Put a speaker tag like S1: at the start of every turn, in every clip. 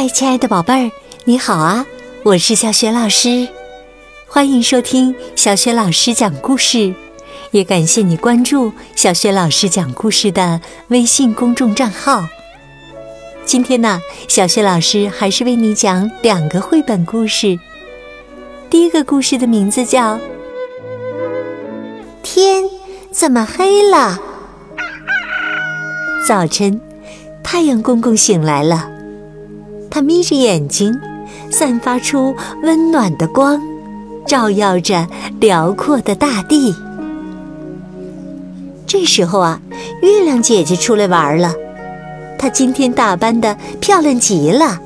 S1: 嗨，亲爱的宝贝儿，你好啊！我是小雪老师，欢迎收听小雪老师讲故事，也感谢你关注小雪老师讲故事的微信公众账号。今天呢，小雪老师还是为你讲两个绘本故事。第一个故事的名字叫《天怎么黑了》。早晨，太阳公公醒来了。他眯着眼睛，散发出温暖的光，照耀着辽阔的大地。这时候啊，月亮姐姐出来玩了。她今天打扮的漂亮极了。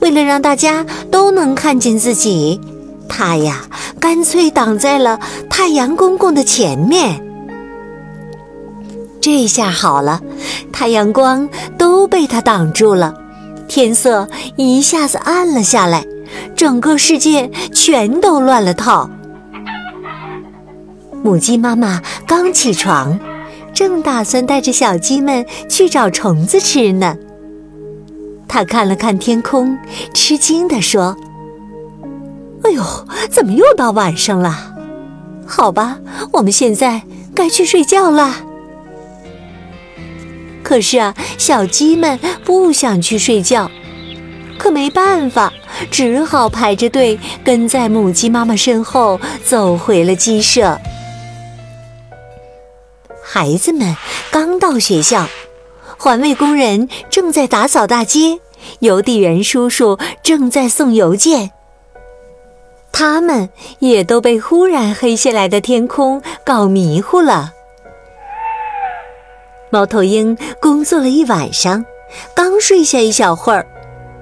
S1: 为了让大家都能看见自己，她呀，干脆挡在了太阳公公的前面。这下好了，太阳光都被她挡住了。天色一下子暗了下来，整个世界全都乱了套。母鸡妈妈刚起床，正打算带着小鸡们去找虫子吃呢。它看了看天空，吃惊地说：“哎呦，怎么又到晚上了？好吧，我们现在该去睡觉了。”可是啊，小鸡们不想去睡觉，可没办法，只好排着队跟在母鸡妈妈身后走回了鸡舍。孩子们刚到学校，环卫工人正在打扫大街，邮递员叔叔正在送邮件，他们也都被忽然黑下来的天空搞迷糊了。猫头鹰工作了一晚上，刚睡下一小会儿，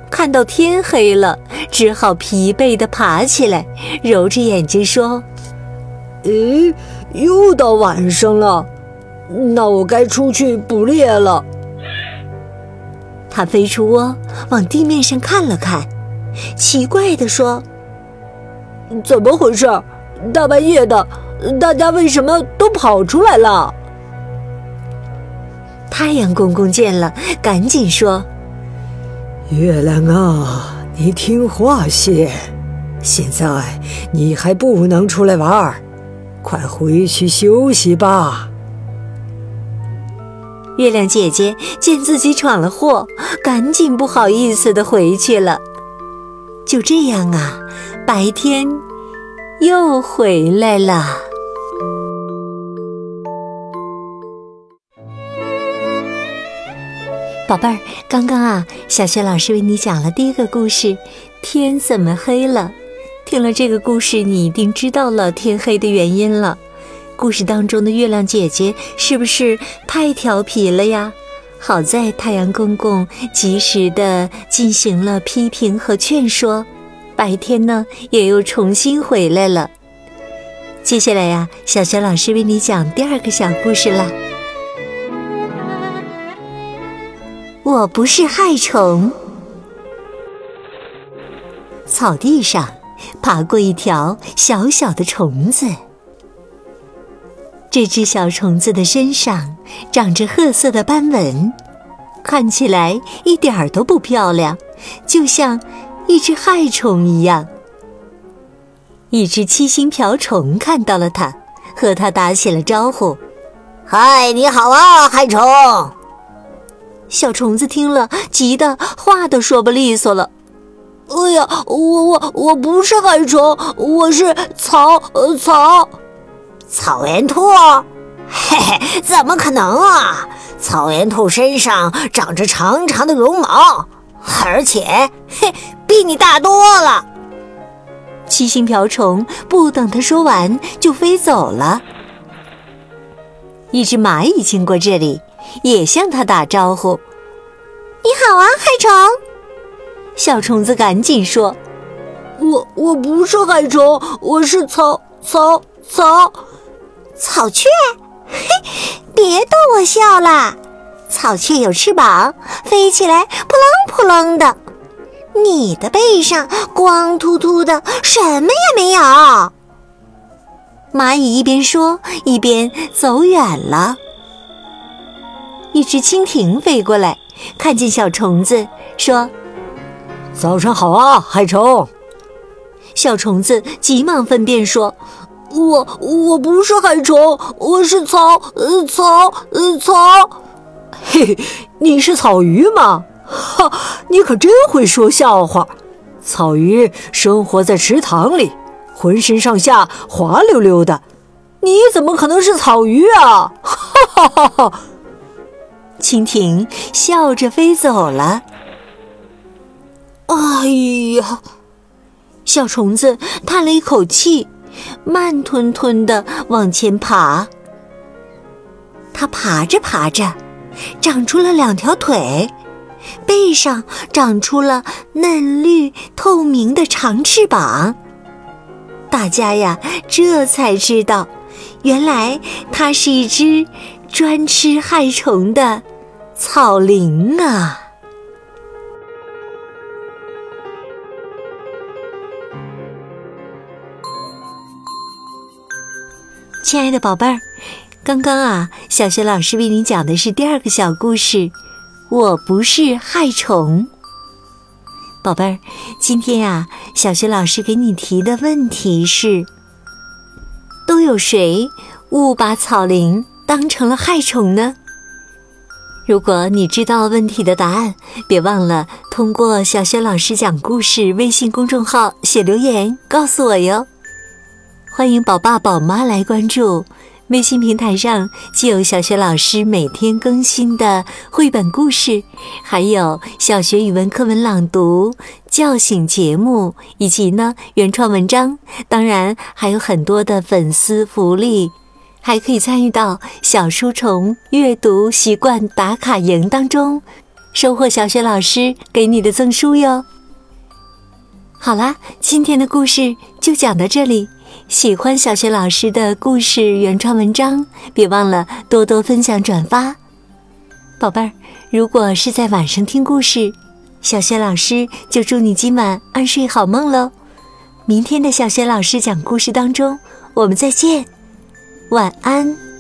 S1: 看到天黑了，只好疲惫地爬起来，揉着眼睛说：“
S2: 咦，又到晚上了，那我该出去捕猎了。”
S1: 它飞出窝，往地面上看了看，奇怪地说：“
S2: 怎么回事？大半夜的，大家为什么都跑出来了？”
S1: 太阳公公见了，赶紧说：“
S2: 月亮啊，你听话些，现在你还不能出来玩，快回去休息吧。”
S1: 月亮姐姐见自己闯了祸，赶紧不好意思的回去了。就这样啊，白天又回来了。宝贝儿，刚刚啊，小雪老师为你讲了第一个故事，天怎么黑了？听了这个故事，你一定知道了天黑的原因了。故事当中的月亮姐姐是不是太调皮了呀？好在太阳公公及时的进行了批评和劝说，白天呢也又重新回来了。接下来呀，小雪老师为你讲第二个小故事了。我不是害虫。草地上爬过一条小小的虫子，这只小虫子的身上长着褐色的斑纹，看起来一点儿都不漂亮，就像一只害虫一样。一只七星瓢虫看到了它，和它打起了招呼：“
S3: 嗨，你好啊，害虫！”
S1: 小虫子听了，急得话都说不利索了。
S2: 哎呀，我我我不是害虫，我是草草
S3: 草原兔。嘿嘿，怎么可能啊？草原兔身上长着长长的绒毛，而且嘿，比你大多了。
S1: 七星瓢虫不等他说完，就飞走了。一只蚂蚁经过这里。也向他打招呼：“
S4: 你好啊，害虫！”
S1: 小虫子赶紧说：“
S2: 我我不是害虫，我是草草草
S4: 草雀。嘿，别逗我笑了，草雀有翅膀，飞起来扑棱扑棱的。你的背上光秃秃的，什么也没有。”
S1: 蚂蚁一边说，一边走远了。一只蜻蜓飞过来，看见小虫子，说：“
S2: 早上好啊，海虫！
S1: 小虫子急忙分辨说：“
S3: 我我不是海虫，我是草呃草呃草。”
S2: 嘿嘿，你是草鱼吗？哈，你可真会说笑话。草鱼生活在池塘里，浑身上下滑溜溜的，你怎么可能是草鱼啊？哈哈哈哈！
S1: 蜻蜓笑着飞走了。
S3: 哎呀，
S1: 小虫子叹了一口气，慢吞吞的往前爬。它爬着爬着，长出了两条腿。背上长出了嫩绿透明的长翅膀，大家呀这才知道，原来它是一只专吃害虫的草蛉啊！亲爱的宝贝儿，刚刚啊，小学老师为你讲的是第二个小故事。我不是害虫，宝贝儿。今天呀，小学老师给你提的问题是：都有谁误把草蛉当成了害虫呢？如果你知道问题的答案，别忘了通过“小学老师讲故事”微信公众号写留言告诉我哟。欢迎宝爸宝妈来关注。微信平台上既有小学老师每天更新的绘本故事，还有小学语文课文朗读、叫醒节目，以及呢原创文章。当然还有很多的粉丝福利，还可以参与到小书虫阅读习惯打卡营当中，收获小学老师给你的赠书哟。好啦，今天的故事就讲到这里。喜欢小学老师的故事原创文章，别忘了多多分享转发。宝贝儿，如果是在晚上听故事，小学老师就祝你今晚安睡好梦喽。明天的小学老师讲故事当中，我们再见，晚安。